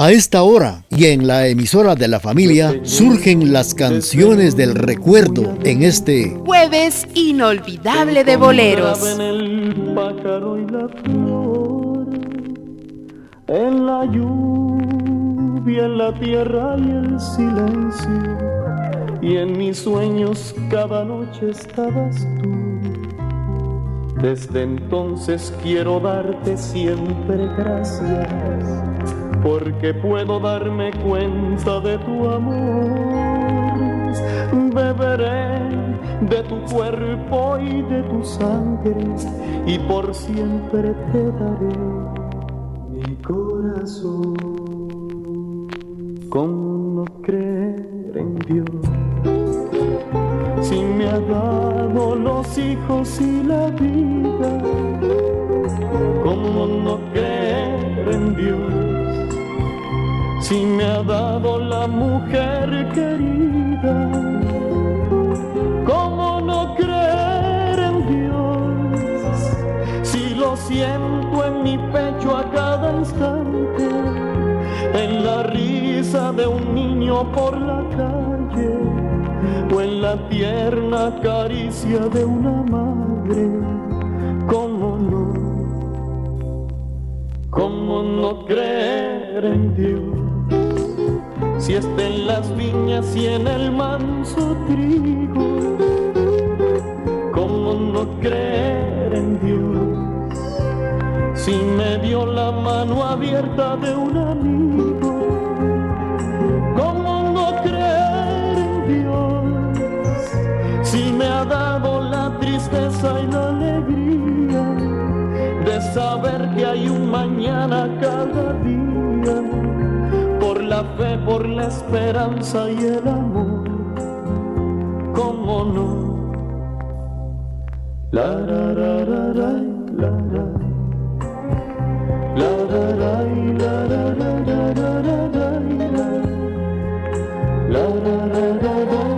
A esta hora y en la emisora de la familia surgen las canciones del recuerdo en este jueves inolvidable de boleros. En la lluvia, en la tierra y el silencio, y en mis sueños cada noche estabas tú. Desde entonces quiero darte siempre gracias porque puedo darme cuenta de tu amor. Beberé de tu cuerpo y de tu sangre y por siempre te daré mi corazón. ¿Cómo no creer en Dios? Si me ha dado los hijos y la vida, ¿cómo no creer en Dios? Si me ha dado la mujer querida, ¿cómo no creer en Dios? Si lo siento en mi pecho a cada instante, en la risa de un niño por la calle, o en la tierna caricia de una madre, ¿cómo no? ¿Cómo no creer en Dios? Si está en las viñas y en el manso trigo, ¿cómo no creer en Dios? Si me dio la mano abierta de un amigo, ¿cómo no creer en Dios? Si me ha dado la tristeza y la alegría de saber que hay un mañana cada día la fe, por la esperanza y el amor. ¿Cómo no? La ra ra ra ra la ra. La ra ra la ra ra ra ra ra ra. La ra ra ra ra.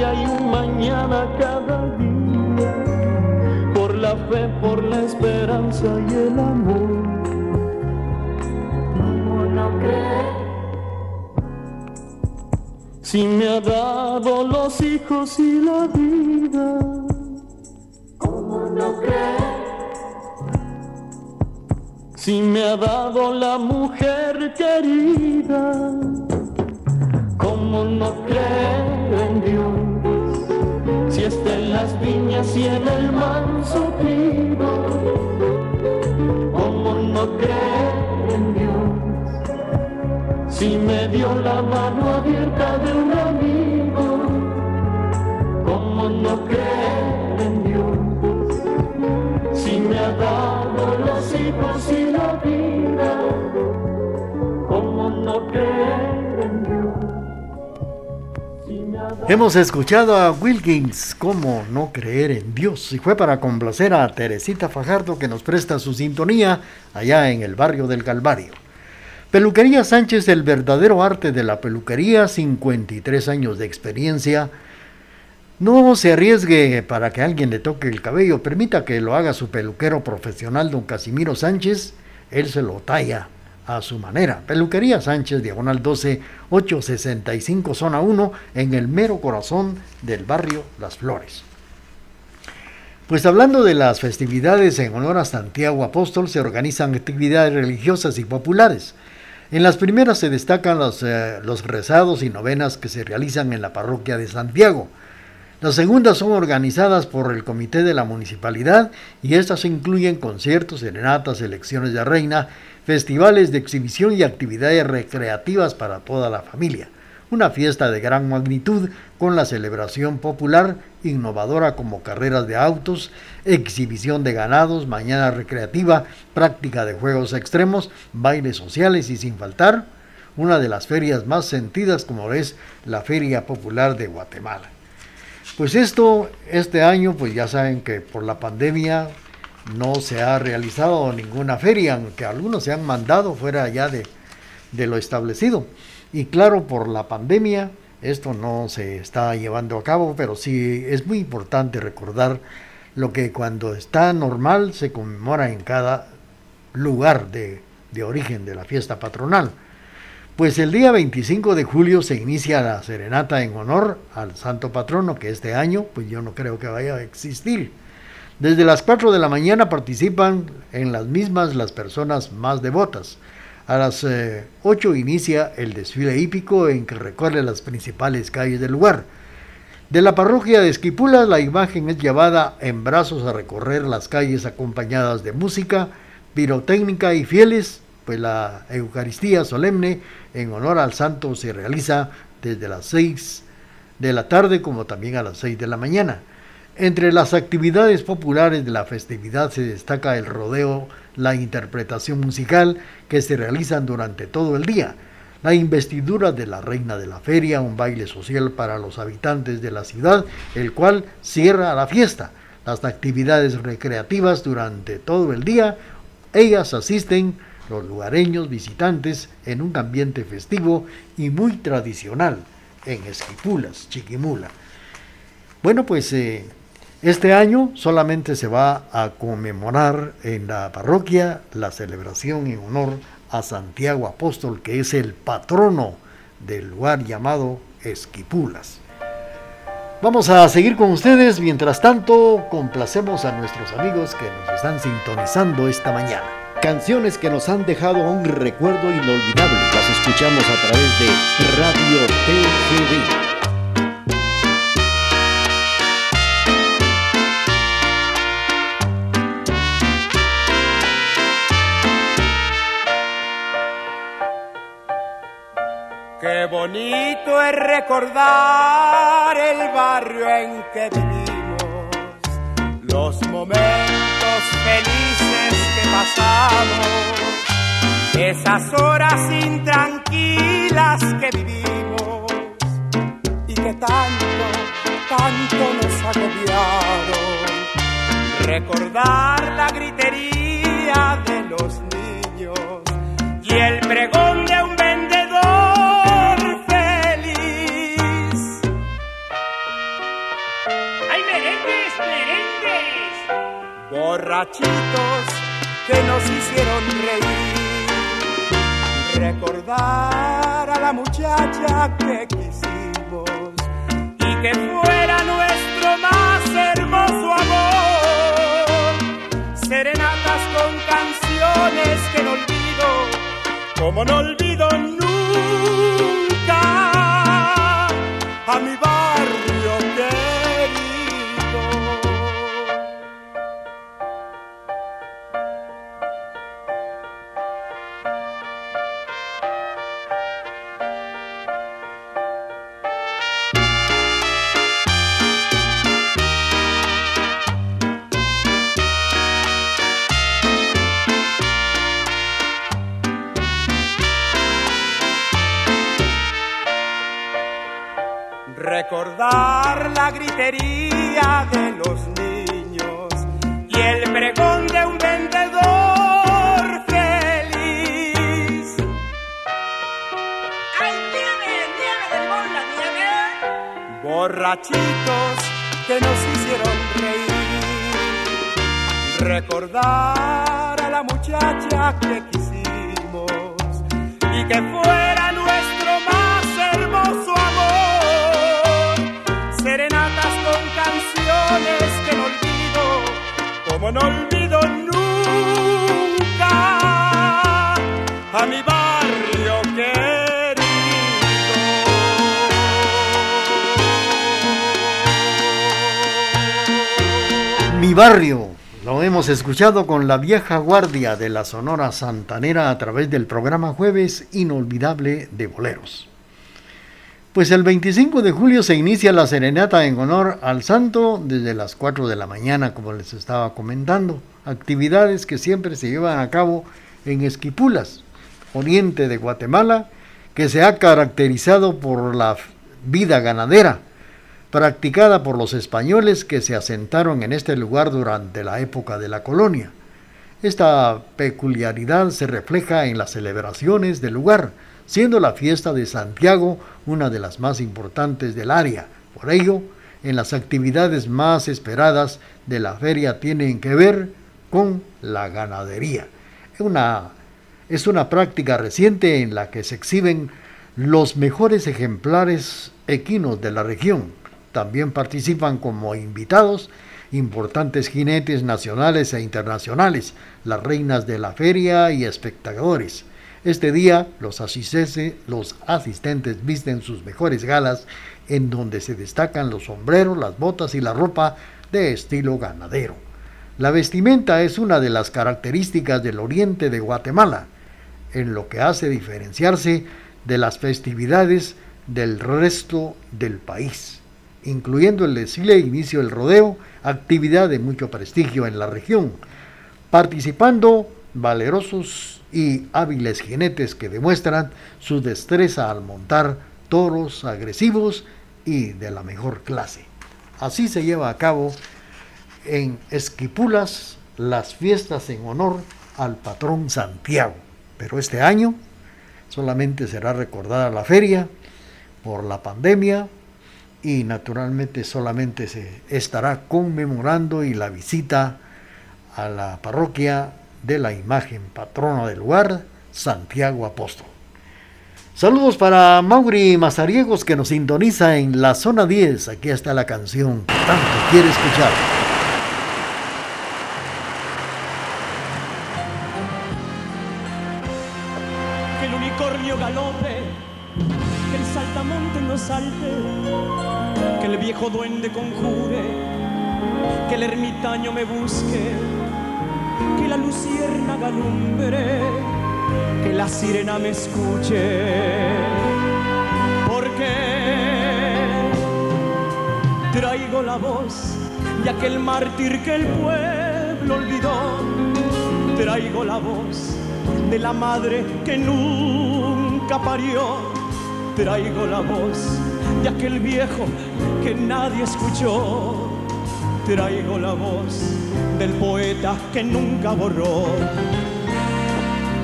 La, la, la, la, cada día, por la fe, por la esperanza y el amor. ¿Cómo no creer? Si me ha dado los hijos y la vida, ¿cómo no creer? Si me ha dado la mujer querida, ¿cómo no creer en Dios? si está en las viñas y en el manso trigo, ¿cómo no creer en Dios? Si me dio la mano abierta de un amigo, ¿cómo no creer en Dios? Si me ha dado los hijos y la vida, ¿cómo no creer Hemos escuchado a Wilkins, ¿cómo no creer en Dios? Y fue para complacer a Teresita Fajardo que nos presta su sintonía allá en el barrio del Calvario. Peluquería Sánchez, el verdadero arte de la peluquería, 53 años de experiencia. No se arriesgue para que alguien le toque el cabello, permita que lo haga su peluquero profesional, don Casimiro Sánchez, él se lo talla a su manera. Peluquería Sánchez, diagonal 12, 865, zona 1, en el mero corazón del barrio Las Flores. Pues hablando de las festividades en honor a Santiago Apóstol, se organizan actividades religiosas y populares. En las primeras se destacan los, eh, los rezados y novenas que se realizan en la parroquia de Santiago. Las segundas son organizadas por el comité de la municipalidad y estas incluyen conciertos, serenatas, elecciones de reina festivales de exhibición y actividades recreativas para toda la familia. Una fiesta de gran magnitud con la celebración popular innovadora como carreras de autos, exhibición de ganados, mañana recreativa, práctica de juegos extremos, bailes sociales y sin faltar una de las ferias más sentidas como es la Feria Popular de Guatemala. Pues esto, este año, pues ya saben que por la pandemia no se ha realizado ninguna feria, aunque algunos se han mandado fuera ya de, de lo establecido. Y claro, por la pandemia, esto no se está llevando a cabo, pero sí es muy importante recordar lo que cuando está normal se conmemora en cada lugar de, de origen de la fiesta patronal. Pues el día 25 de julio se inicia la serenata en honor al santo patrono, que este año pues yo no creo que vaya a existir. Desde las 4 de la mañana participan en las mismas las personas más devotas. A las 8 eh, inicia el desfile hípico en que recorre las principales calles del lugar. De la parroquia de Esquipulas la imagen es llevada en brazos a recorrer las calles acompañadas de música, pirotécnica y fieles, pues la Eucaristía solemne en honor al santo se realiza desde las 6 de la tarde como también a las 6 de la mañana. Entre las actividades populares de la festividad se destaca el rodeo, la interpretación musical que se realizan durante todo el día, la investidura de la reina de la feria, un baile social para los habitantes de la ciudad, el cual cierra la fiesta. Las actividades recreativas durante todo el día, ellas asisten los lugareños visitantes en un ambiente festivo y muy tradicional en Esquipulas, Chiquimula. Bueno, pues eh, este año solamente se va a conmemorar en la parroquia la celebración en honor a Santiago Apóstol, que es el patrono del lugar llamado Esquipulas. Vamos a seguir con ustedes, mientras tanto complacemos a nuestros amigos que nos están sintonizando esta mañana. Canciones que nos han dejado un recuerdo inolvidable. Las escuchamos a través de Radio TGV. Qué bonito es recordar el barrio en que vivimos, los momentos felices pasamos, esas horas intranquilas que vivimos y que tanto, tanto nos agobiaron. Recordar la gritería de los niños y el pregón de un vendedor feliz. ¡Ay, merengues, merengues! Borrachitos que nos hicieron reír, recordar a la muchacha que quisimos y que fuera nuestro más hermoso amor. Serenatas con canciones que no olvido, como no olvido como no olvido nunca a mi barrio querido. Mi barrio. Lo hemos escuchado con la vieja guardia de la Sonora Santanera a través del programa Jueves Inolvidable de Boleros. Pues el 25 de julio se inicia la serenata en honor al santo desde las 4 de la mañana, como les estaba comentando. Actividades que siempre se llevan a cabo en Esquipulas, oriente de Guatemala, que se ha caracterizado por la vida ganadera. practicada por los españoles que se asentaron en este lugar durante la época de la colonia. Esta peculiaridad se refleja en las celebraciones del lugar, siendo la fiesta de Santiago una de las más importantes del área. Por ello, en las actividades más esperadas de la feria tienen que ver con la ganadería. Una, es una práctica reciente en la que se exhiben los mejores ejemplares equinos de la región. También participan como invitados importantes jinetes nacionales e internacionales, las reinas de la feria y espectadores. Este día los, asistentes visten sus mejores galas en donde se destacan los sombreros, las botas y la ropa de estilo ganadero. La vestimenta es una de las características del oriente de Guatemala, en lo que hace diferenciarse de las festividades del resto del país, incluyendo el desfile inicio del rodeo, actividad de mucho prestigio en la región, participando valerosos y hábiles jinetes que demuestran su destreza al montar toros agresivos y de la mejor clase. Así se lleva a cabo en Esquipulas las fiestas en honor al patrón Santiago. Pero este año solamente será recordada la feria por la pandemia y naturalmente solamente se estará conmemorando y la visita a la parroquia de la imagen patrona del lugar, Santiago Apóstol. Saludos para Mauri Mazariegos que nos sintoniza en la zona 10. Aquí está la canción que tanto quiere escuchar. Que el unicornio galope, que el saltamonte no salte, que el viejo duende conjure, que el ermitaño me busque, que la lucierna galumbre que la sirena me escuche, porque traigo la voz de aquel mártir que el pueblo olvidó, traigo la voz de la madre que nunca parió, traigo la voz de aquel viejo que nadie escuchó, traigo la voz del poeta que nunca borró.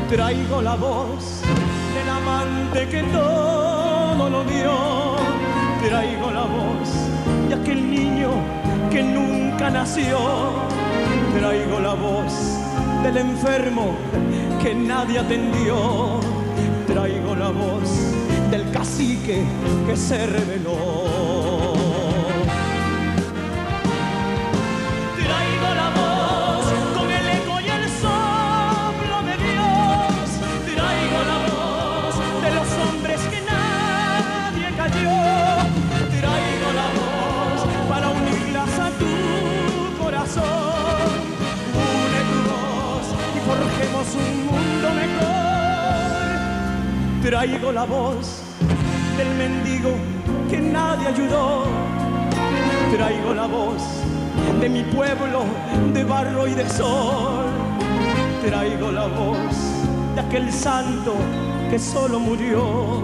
Traigo la voz del amante que todo lo dio, traigo la voz de aquel niño que nunca nació, traigo la voz del enfermo que nadie atendió, traigo la voz del cacique que se reveló. Traigo la voz del mendigo que nadie ayudó. Traigo la voz de mi pueblo de barro y de sol. Traigo la voz de aquel santo que solo murió.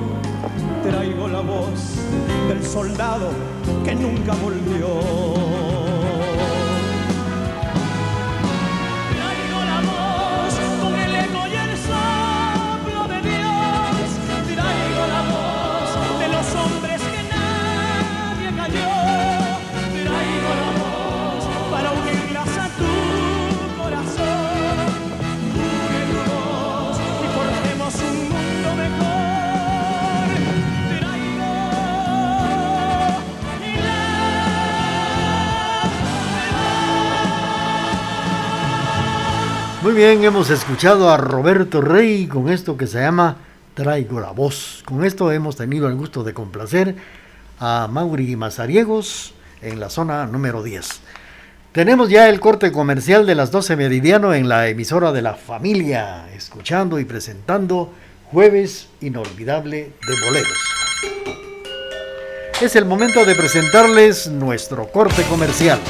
Traigo la voz del soldado que nunca volvió. Muy bien, hemos escuchado a Roberto Rey con esto que se llama Traigo la voz. Con esto hemos tenido el gusto de complacer a Mauri Mazariegos en la zona número 10. Tenemos ya el corte comercial de las 12 meridiano en la emisora de la familia, escuchando y presentando Jueves Inolvidable de Boleros. Es el momento de presentarles nuestro corte comercial.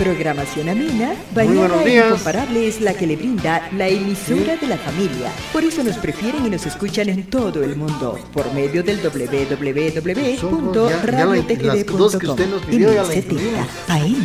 Programación amena, variada e incomparable es la que le brinda la emisora de la familia. Por eso nos prefieren y nos escuchan en todo el mundo por medio del www.radiotgd.com. M70 AM.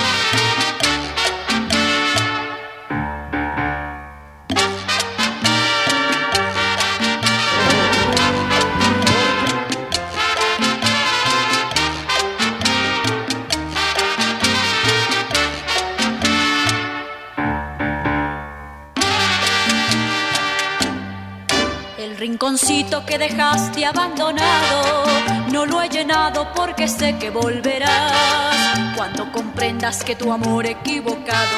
Que dejaste abandonado, no lo he llenado porque sé que volverás. Cuando comprendas que tu amor equivocado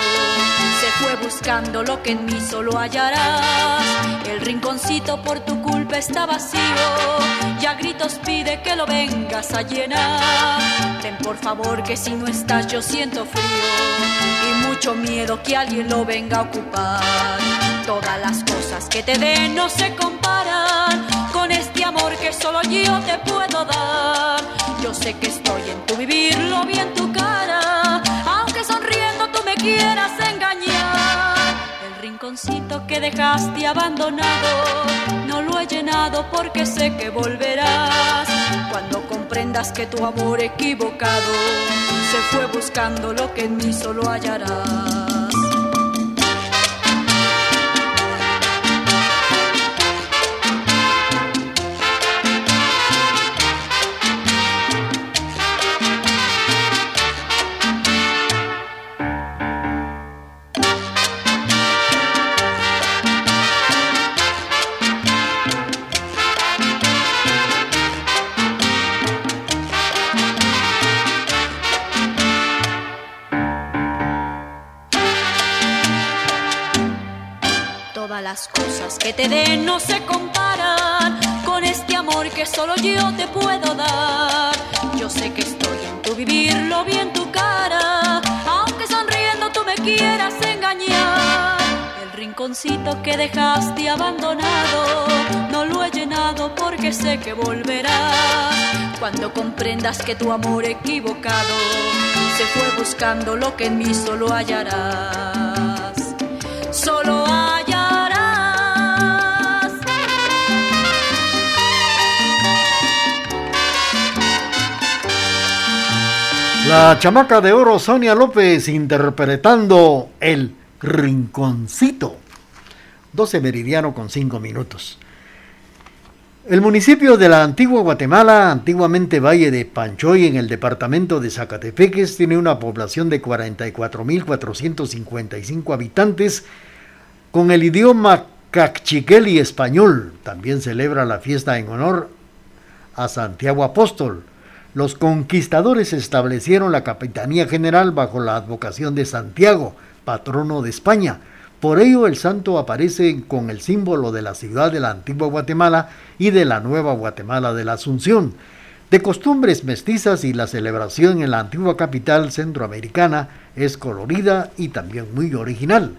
se fue buscando lo que en mí solo hallarás. El rinconcito por tu culpa está vacío, ya gritos pide que lo vengas a llenar. Ten por favor que si no estás yo siento frío y mucho miedo que alguien lo venga a ocupar. Todas las cosas que te den no se comparan amor que solo yo te puedo dar. Yo sé que estoy en tu vivir, lo vi en tu cara, aunque sonriendo tú me quieras engañar. El rinconcito que dejaste abandonado, no lo he llenado porque sé que volverás. Cuando comprendas que tu amor equivocado se fue buscando lo que en mí solo hallarás. Que te den no se comparan con este amor que solo yo te puedo dar. Yo sé que estoy en tu vivir, lo vi en tu cara, aunque sonriendo tú me quieras engañar. El rinconcito que dejaste abandonado, no lo he llenado porque sé que volverás. Cuando comprendas que tu amor equivocado se fue buscando lo que en mí solo hallarás. La chamaca de oro Sonia López interpretando El Rinconcito. 12 meridiano con 5 minutos. El municipio de la antigua Guatemala, antiguamente Valle de Panchoy en el departamento de Zacatepeques, tiene una población de 44.455 habitantes con el idioma cachiquel español. También celebra la fiesta en honor a Santiago Apóstol los conquistadores establecieron la Capitanía General bajo la advocación de Santiago, patrono de España. Por ello el santo aparece con el símbolo de la ciudad de la antigua Guatemala y de la nueva Guatemala de la Asunción. De costumbres mestizas y la celebración en la antigua capital centroamericana es colorida y también muy original.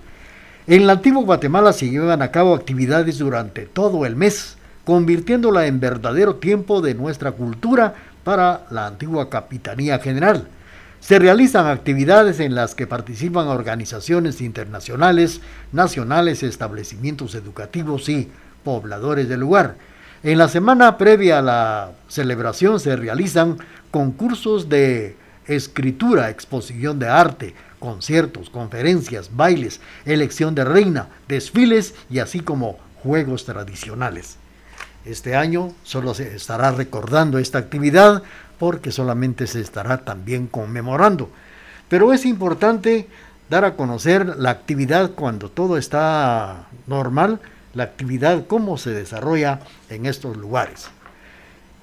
En la antigua Guatemala se llevan a cabo actividades durante todo el mes, convirtiéndola en verdadero tiempo de nuestra cultura para la antigua Capitanía General. Se realizan actividades en las que participan organizaciones internacionales, nacionales, establecimientos educativos y pobladores del lugar. En la semana previa a la celebración se realizan concursos de escritura, exposición de arte, conciertos, conferencias, bailes, elección de reina, desfiles y así como juegos tradicionales. Este año solo se estará recordando esta actividad porque solamente se estará también conmemorando. Pero es importante dar a conocer la actividad cuando todo está normal, la actividad, cómo se desarrolla en estos lugares.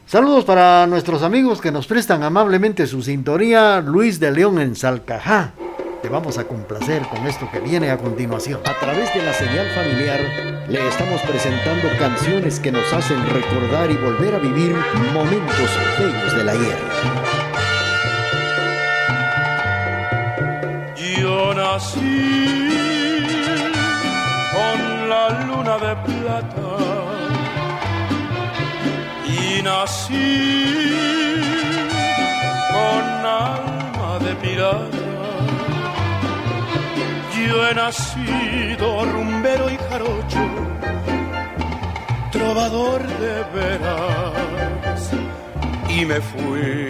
Saludos para nuestros amigos que nos prestan amablemente su sintonía, Luis de León en Salcajá. Te vamos a complacer con esto que viene a continuación. A través de la señal familiar le estamos presentando canciones que nos hacen recordar y volver a vivir momentos bellos de la guerra. nací con la luna de plata y nací con alma de pirata. Yo he nacido rumbero y jarocho, trovador de veras, y me fui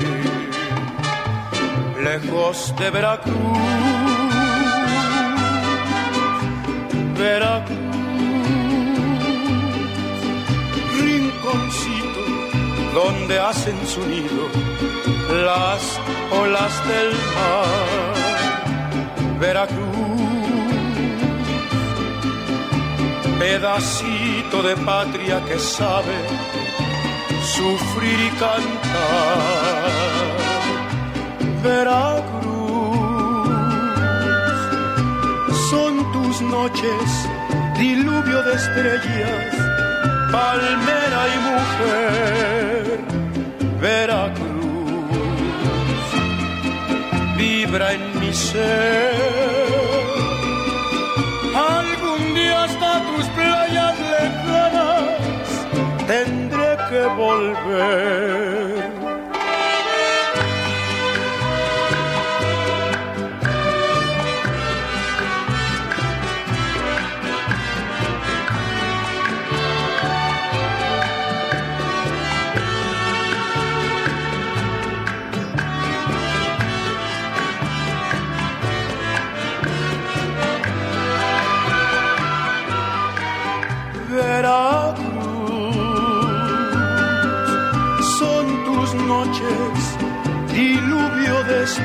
lejos de Veracruz Veracruz, rinconcito donde hacen su nido las olas del mar. Veracruz, pedacito de patria que sabe sufrir y cantar. Veracruz noches, diluvio de estrellas, palmera y mujer, Veracruz, vibra en mi ser.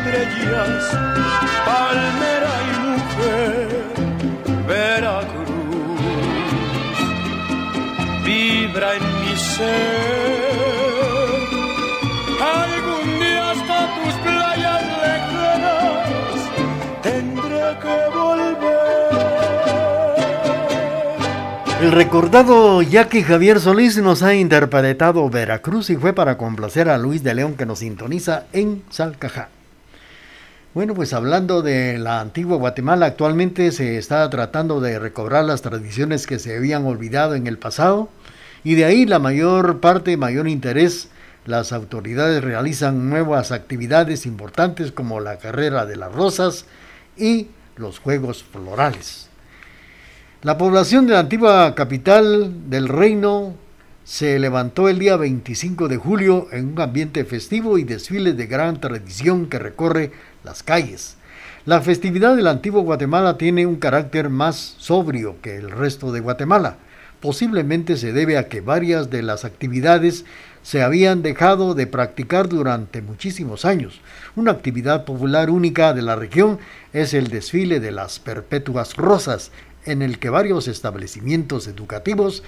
Estrellas, palmera y mujer, Veracruz, vibra en mi ser. Algún día hasta tus playas lejanas tendré que volver. El recordado Jackie Javier Solís nos ha interpretado Veracruz y fue para complacer a Luis de León que nos sintoniza en Salcajá. Bueno, pues hablando de la antigua Guatemala, actualmente se está tratando de recobrar las tradiciones que se habían olvidado en el pasado y de ahí la mayor parte, mayor interés. Las autoridades realizan nuevas actividades importantes como la carrera de las rosas y los juegos florales. La población de la antigua capital del reino se levantó el día 25 de julio en un ambiente festivo y desfiles de gran tradición que recorre las calles. La festividad del antiguo Guatemala tiene un carácter más sobrio que el resto de Guatemala. Posiblemente se debe a que varias de las actividades se habían dejado de practicar durante muchísimos años. Una actividad popular única de la región es el desfile de las perpetuas rosas, en el que varios establecimientos educativos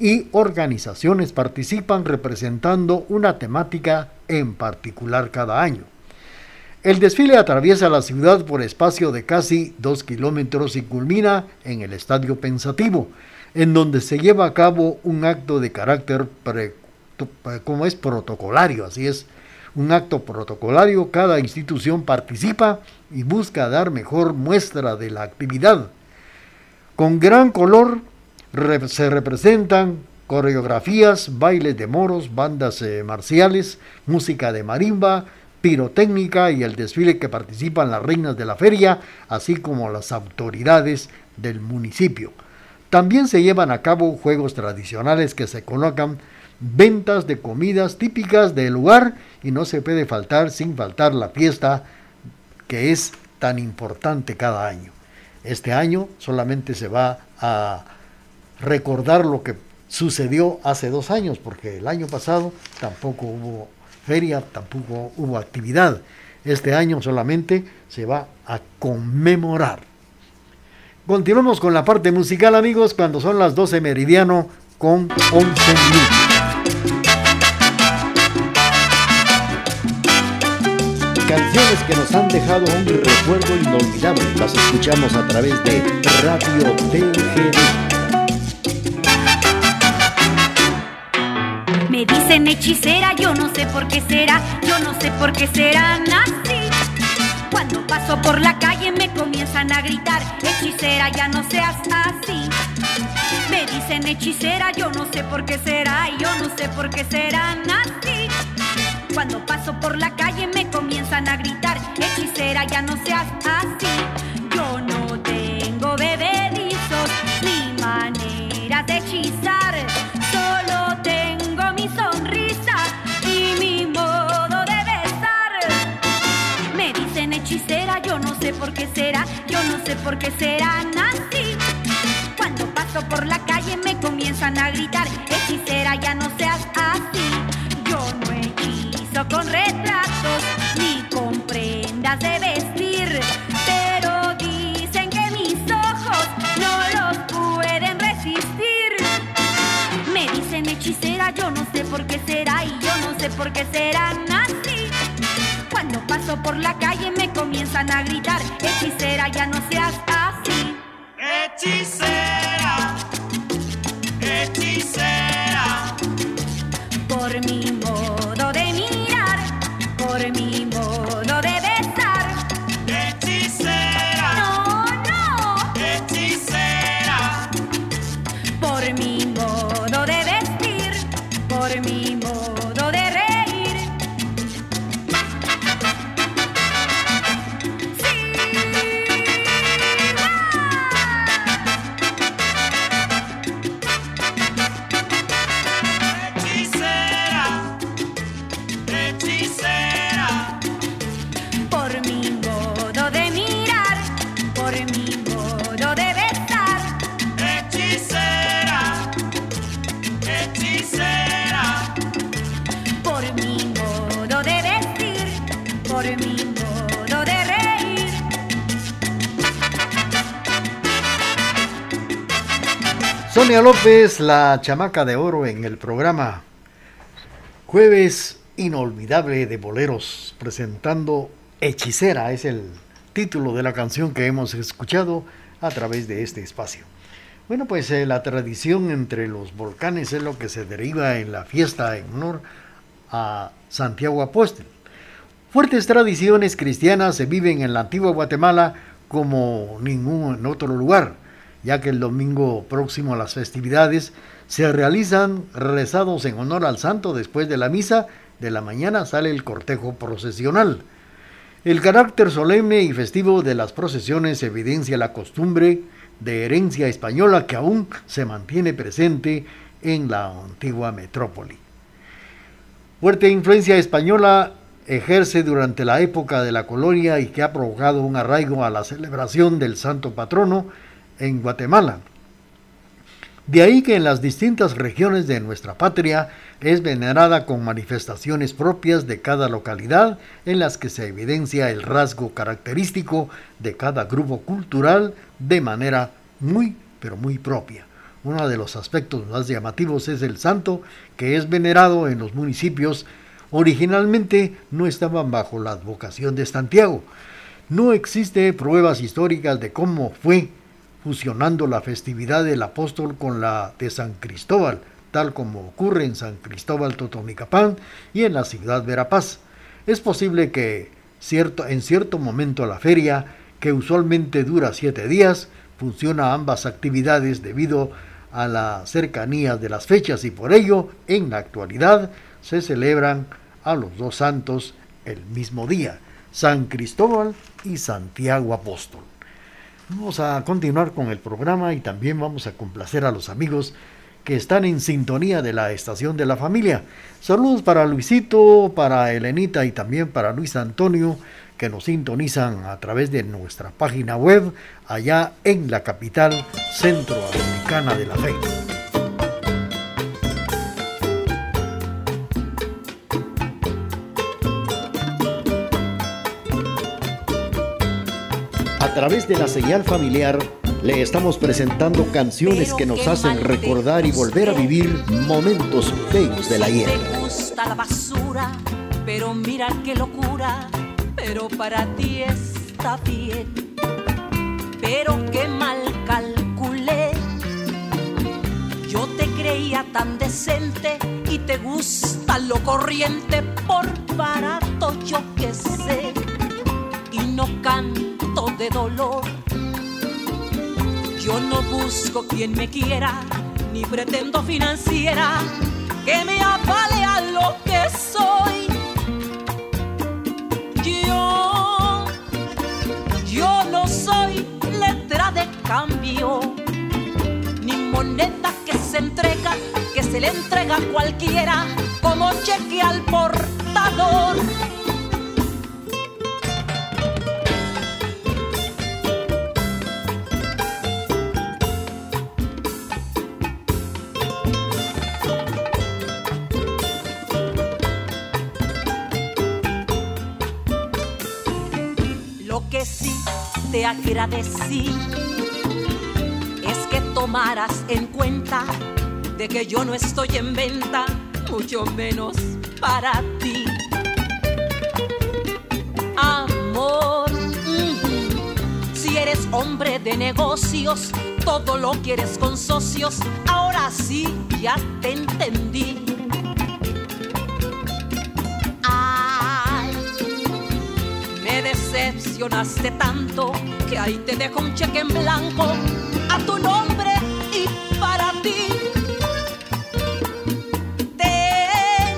y organizaciones participan representando una temática en particular cada año. El desfile atraviesa la ciudad por espacio de casi dos kilómetros y culmina en el Estadio Pensativo, en donde se lleva a cabo un acto de carácter como es protocolario, así es, un acto protocolario, cada institución participa y busca dar mejor muestra de la actividad. Con gran color se representan coreografías, bailes de moros, bandas eh, marciales, música de marimba, pirotécnica y el desfile que participan las reinas de la feria, así como las autoridades del municipio. También se llevan a cabo juegos tradicionales que se colocan ventas de comidas típicas del lugar y no se puede faltar sin faltar la fiesta que es tan importante cada año. Este año solamente se va a recordar lo que sucedió hace dos años, porque el año pasado tampoco hubo feria, tampoco hubo actividad. Este año solamente se va a conmemorar. Continuamos con la parte musical, amigos, cuando son las 12 meridiano con 11 minutos. Canciones que nos han dejado un recuerdo inolvidable. Las escuchamos a través de Radio TGD. Dicen hechicera, yo no sé por qué será, yo no sé por qué será nací. Cuando paso por la calle me comienzan a gritar, hechicera, ya no seas así. Me dicen hechicera, yo no sé por qué será, yo no sé por qué serán así. Cuando paso por la calle me comienzan a gritar, hechicera, ya no seas así. Por qué serán así. Cuando paso por la calle me comienzan a gritar, hechicera, ya no seas así. Yo no hechizo con retratos ni con prendas de vestir, pero dicen que mis ojos no los pueden resistir. Me dicen hechicera, yo no sé por qué será y yo no sé por qué serán así. Cuando paso por la calle me comienzan a gritar, hechicera, ya no seas López, la chamaca de oro en el programa Jueves Inolvidable de Boleros, presentando Hechicera, es el título de la canción que hemos escuchado a través de este espacio. Bueno, pues eh, la tradición entre los volcanes es lo que se deriva en la fiesta en honor a Santiago Apóstol. Fuertes tradiciones cristianas se viven en la antigua Guatemala como ningún otro lugar, ya que el domingo próximo a las festividades se realizan rezados en honor al santo después de la misa de la mañana sale el cortejo procesional. El carácter solemne y festivo de las procesiones evidencia la costumbre de herencia española que aún se mantiene presente en la antigua metrópoli. Fuerte influencia española ejerce durante la época de la colonia y que ha provocado un arraigo a la celebración del santo patrono en Guatemala. De ahí que en las distintas regiones de nuestra patria es venerada con manifestaciones propias de cada localidad en las que se evidencia el rasgo característico de cada grupo cultural de manera muy, pero muy propia. Uno de los aspectos más llamativos es el santo que es venerado en los municipios originalmente no estaban bajo la advocación de Santiago. No existe pruebas históricas de cómo fue fusionando la festividad del apóstol con la de San Cristóbal, tal como ocurre en San Cristóbal Totonicapán y en la ciudad Verapaz. Es posible que cierto, en cierto momento la feria, que usualmente dura siete días, funciona ambas actividades debido a la cercanía de las fechas y por ello, en la actualidad, se celebran a los dos santos el mismo día, San Cristóbal y Santiago Apóstol. Vamos a continuar con el programa y también vamos a complacer a los amigos que están en sintonía de la estación de la familia. Saludos para Luisito, para Elenita y también para Luis Antonio que nos sintonizan a través de nuestra página web allá en la capital centroamericana de la fe. Través de la señal familiar le estamos presentando canciones que nos hacen recordar y volver a vivir momentos feos del ayer. Me gusta la basura, pero mira qué locura, pero para ti está bien. Pero qué mal calculé. Yo te creía tan decente y te gusta lo corriente por barato, yo que sé. Y no canto de dolor. Yo no busco quien me quiera, ni pretendo financiera que me avale a lo que soy. Yo, yo no soy letra de cambio, ni moneda que se entrega, que se le entrega a cualquiera como cheque al portador. Te agradecí es que tomaras en cuenta de que yo no estoy en venta, mucho menos para ti. Amor, si eres hombre de negocios, todo lo quieres con socios, ahora sí ya te entendí. Decepcionaste tanto que ahí te dejo un cheque en blanco a tu nombre y para ti. Ten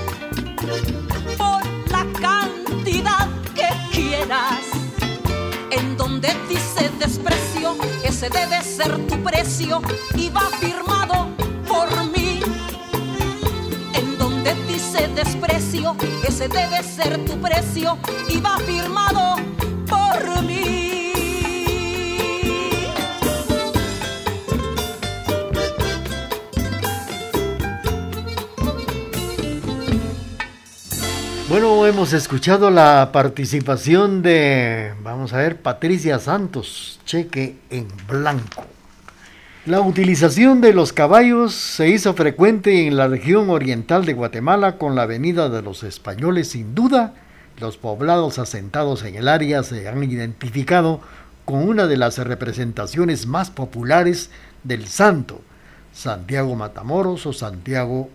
por la cantidad que quieras. En donde dice desprecio, ese debe ser tu precio y va firmado debe ser tu precio y va firmado bueno, hemos escuchado la participación de, vamos a ver, Patricia Santos, cheque en blanco. La utilización de los caballos se hizo frecuente en la región oriental de Guatemala con la venida de los españoles sin duda los poblados asentados en el área se han identificado con una de las representaciones más populares del santo, Santiago Matamoros o Santiago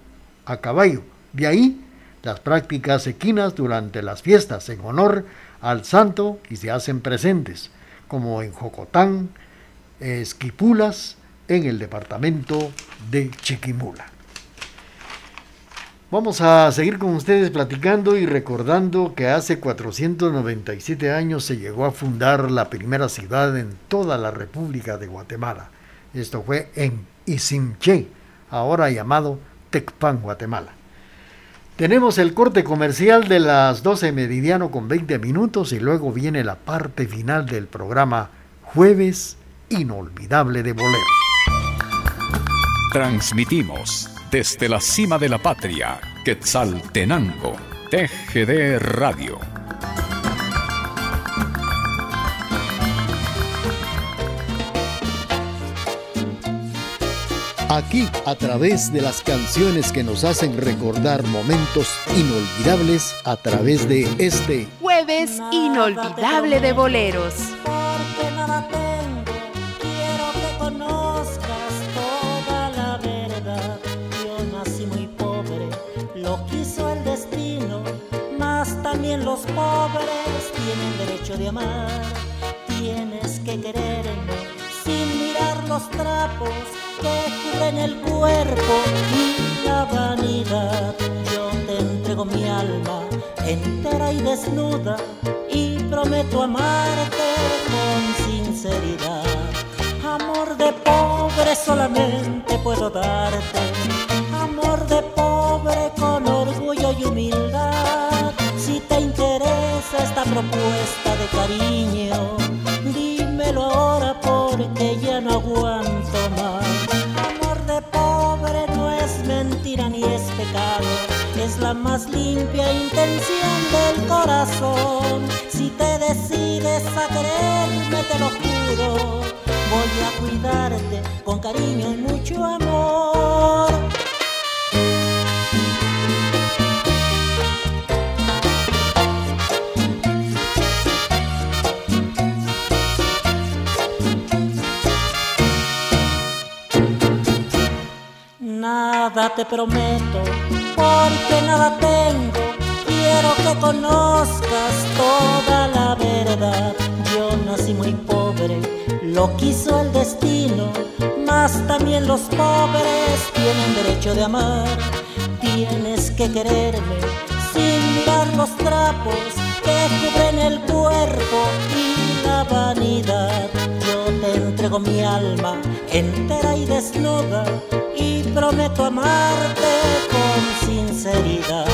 a caballo. De ahí las prácticas equinas durante las fiestas en honor al santo y se hacen presentes, como en Jocotán, Esquipulas, en el departamento de Chiquimula. Vamos a seguir con ustedes platicando y recordando que hace 497 años se llegó a fundar la primera ciudad en toda la República de Guatemala. Esto fue en Isimché, ahora llamado Tecpan, Guatemala. Tenemos el corte comercial de las 12 meridiano con 20 minutos y luego viene la parte final del programa Jueves Inolvidable de Bolero. Transmitimos desde la cima de la patria, Quetzaltenango, TGD Radio. Aquí, a través de las canciones que nos hacen recordar momentos inolvidables, a través de este jueves inolvidable de boleros. Los pobres tienen derecho de amar. Tienes que quererme sin mirar los trapos que cubren el cuerpo y la vanidad. Yo te entrego mi alma entera y desnuda y prometo amarte con sinceridad. Amor de pobre solamente puedo darte, amor de pobre con esta propuesta de cariño, dímelo ahora porque ya no aguanto más. Amor de pobre no es mentira ni es pecado, es la más limpia intención del corazón. Si te decides a quererme, te lo juro, voy a cuidarte con cariño y mucho amor. Nada te prometo, porque nada tengo. Quiero que conozcas toda la verdad. Yo nací muy pobre, lo quiso el destino, mas también los pobres tienen derecho de amar. Tienes que quererme sin mirar los trapos que cubren el cuerpo y la vanidad. Entrego mi alma entera y desnuda y prometo amarte con sinceridad.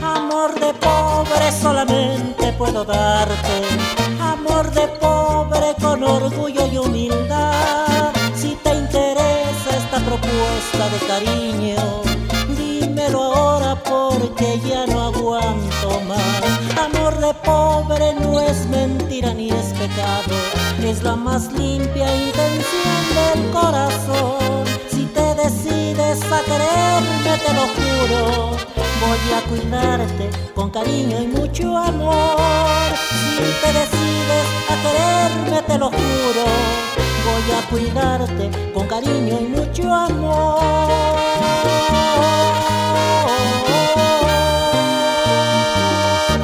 Amor de pobre solamente puedo darte, amor de pobre con orgullo y humildad. Si te interesa esta propuesta de cariño, dímelo ahora porque ya no aguanto más. Amor de pobre no es mentira ni es pecado, es la más limpia intención del corazón. Si te decides a quererme, te lo juro, voy a cuidarte con cariño y mucho amor. Si te decides a quererme, te lo juro, voy a cuidarte con cariño y mucho amor.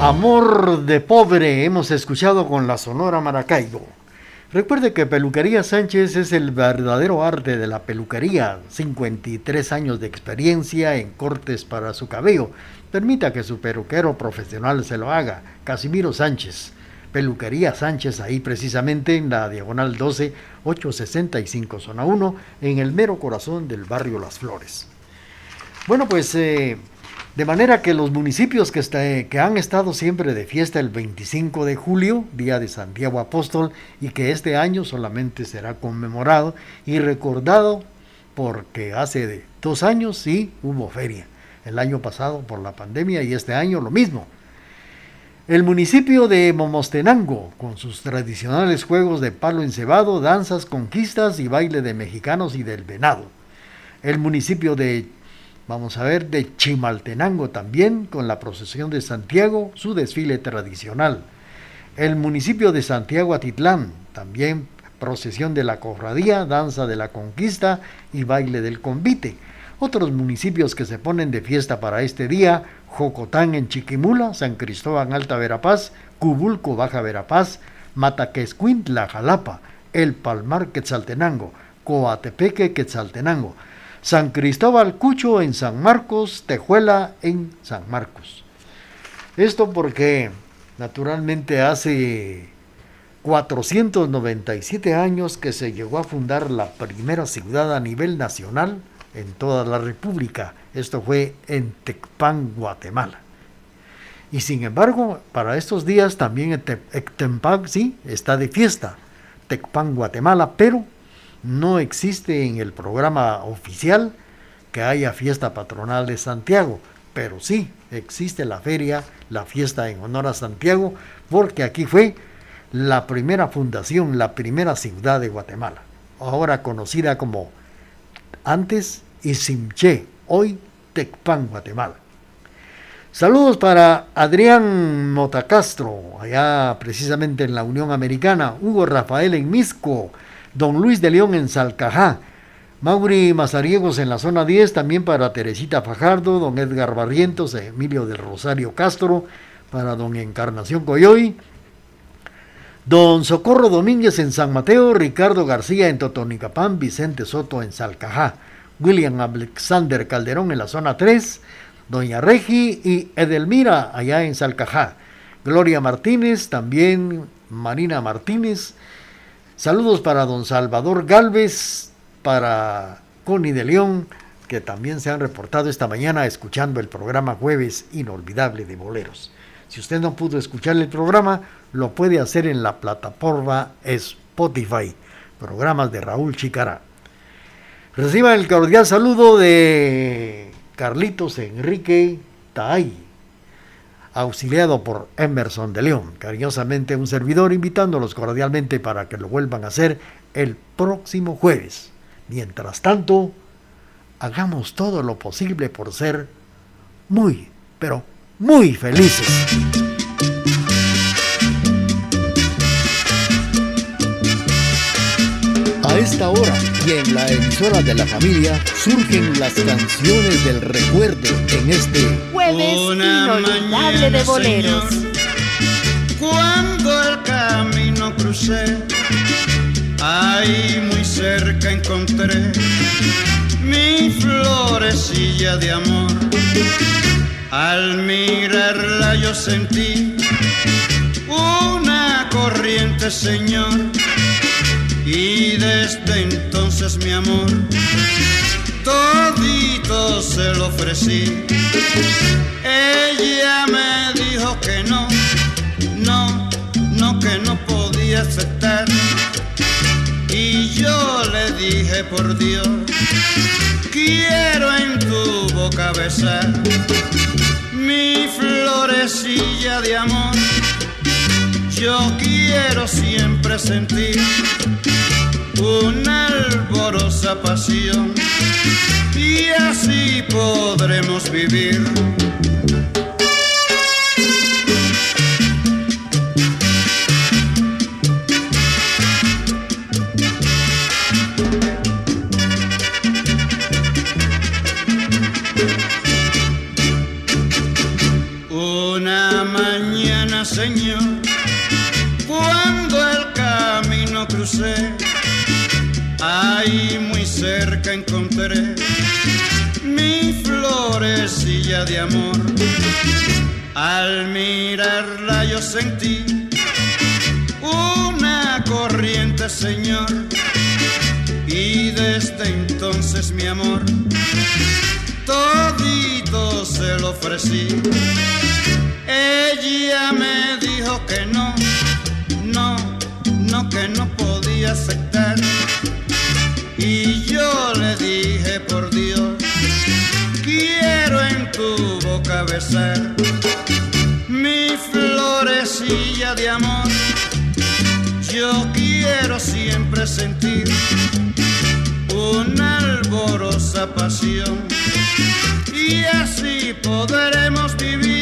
Amor de pobre hemos escuchado con la Sonora Maracaibo. Recuerde que Peluquería Sánchez es el verdadero arte de la peluquería, 53 años de experiencia en cortes para su cabello. Permita que su peluquero profesional se lo haga, Casimiro Sánchez. Peluquería Sánchez, ahí precisamente en la diagonal 12, 865, zona 1, en el mero corazón del barrio Las Flores. Bueno, pues eh, de manera que los municipios que, está, que, han estado siempre de fiesta el 25 de julio, Día de Santiago Apóstol, y que este año solamente será conmemorado y recordado porque hace dos años sí hubo feria. El año pasado por la pandemia y este año lo mismo. El municipio de Momostenango, con sus tradicionales juegos de palo encebado, danzas, conquistas y baile de mexicanos y del venado. El municipio de Vamos a ver de Chimaltenango también, con la procesión de Santiago, su desfile tradicional. El municipio de Santiago Atitlán, también procesión de la cofradía, danza de la conquista y baile del convite. Otros municipios que se ponen de fiesta para este día, Jocotán en Chiquimula, San Cristóbal Alta Verapaz, Cubulco Baja Verapaz, Mataquescuintla Jalapa, El Palmar Quetzaltenango, Coatepeque Quetzaltenango, San Cristóbal Cucho en San Marcos, Tejuela en San Marcos. Esto porque naturalmente hace 497 años que se llegó a fundar la primera ciudad a nivel nacional en toda la República. Esto fue en Tecpan, Guatemala. Y sin embargo, para estos días también Tecpan sí está de fiesta. Tecpan, Guatemala, pero no existe en el programa oficial que haya fiesta patronal de Santiago, pero sí existe la feria, la fiesta en honor a Santiago, porque aquí fue la primera fundación, la primera ciudad de Guatemala, ahora conocida como antes Isimché, hoy Tecpan, Guatemala. Saludos para Adrián Motacastro, allá precisamente en la Unión Americana, Hugo Rafael en Misco, Don Luis de León en Salcajá, Mauri Mazariegos en la zona 10, también para Teresita Fajardo, don Edgar Barrientos, Emilio del Rosario Castro, para don Encarnación Coyoy, don Socorro Domínguez en San Mateo, Ricardo García en Totonicapán, Vicente Soto en Salcajá, William Alexander Calderón en la zona 3, doña Regi y Edelmira allá en Salcajá, Gloria Martínez, también Marina Martínez, Saludos para don Salvador Galvez, para Connie de León, que también se han reportado esta mañana escuchando el programa Jueves Inolvidable de Boleros. Si usted no pudo escuchar el programa, lo puede hacer en la plataforma Spotify, programas de Raúl Chicará. Reciba el cordial saludo de Carlitos Enrique Taay auxiliado por Emerson de León. Cariñosamente un servidor invitándolos cordialmente para que lo vuelvan a hacer el próximo jueves. Mientras tanto, hagamos todo lo posible por ser muy, pero muy felices. A esta hora y en la emisora de la familia surgen las canciones del recuerdo en este jueves inolvidable de boleros. cuando el camino crucé, ahí muy cerca encontré mi florecilla de amor. Al mirarla yo sentí una corriente, Señor, y desde entonces mi amor todito se lo ofrecí. Ella me dijo que no, no, no, que no podía aceptar. Y yo le dije por Dios, quiero en tu boca besar mi florecilla de amor. Yo quiero siempre sentir una alborosa pasión y así podremos vivir. Ella me dijo que no, no, no, que no podía aceptar. Y yo le dije por Dios, quiero en tu boca besar mi florecilla de amor. Yo quiero siempre sentir una alborosa pasión y así podremos vivir.